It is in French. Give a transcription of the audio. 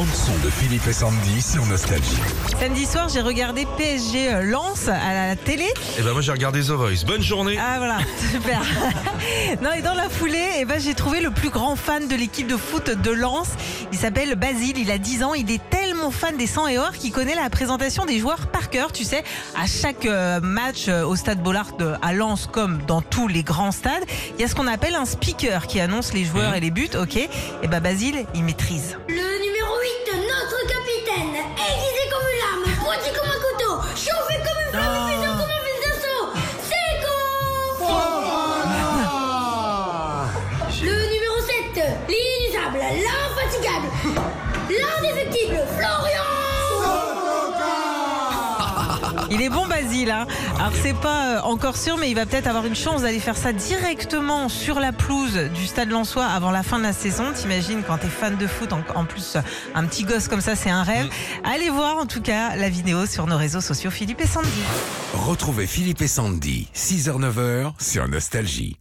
bande son de Philippe et Sandy sur Nostalgie. Samedi soir, j'ai regardé PSG euh, Lens à la télé. Et ben moi j'ai regardé The Voice. Bonne journée. Ah voilà, super. non et dans la foulée, eh ben, j'ai trouvé le plus grand fan de l'équipe de foot de Lens. Il s'appelle Basile, il a 10 ans, il est tellement fan des 100 et or qu'il connaît la présentation des joueurs par cœur. Tu sais, à chaque euh, match euh, au stade Bollard à Lens comme dans tous les grands stades, il y a ce qu'on appelle un speaker qui annonce les joueurs et les buts, ok Et ben Basile, il maîtrise. Le comme un couteau, chauffé comme une flamme, puissant comme un fil d'assaut, c'est Le numéro 7, l'inusable, l'infatigable, l'indéfectible, Florian Il est bon Basile, hein Alors c'est pas euh, encore sûr, mais il va peut-être avoir une chance d'aller faire ça directement sur la pelouse du Stade Lensois avant la fin de la saison. T'imagines quand t'es fan de foot, en, en plus euh, un petit gosse comme ça, c'est un rêve. Allez voir en tout cas la vidéo sur nos réseaux sociaux Philippe et Sandy. Retrouvez Philippe et Sandy, 6h-9h sur Nostalgie.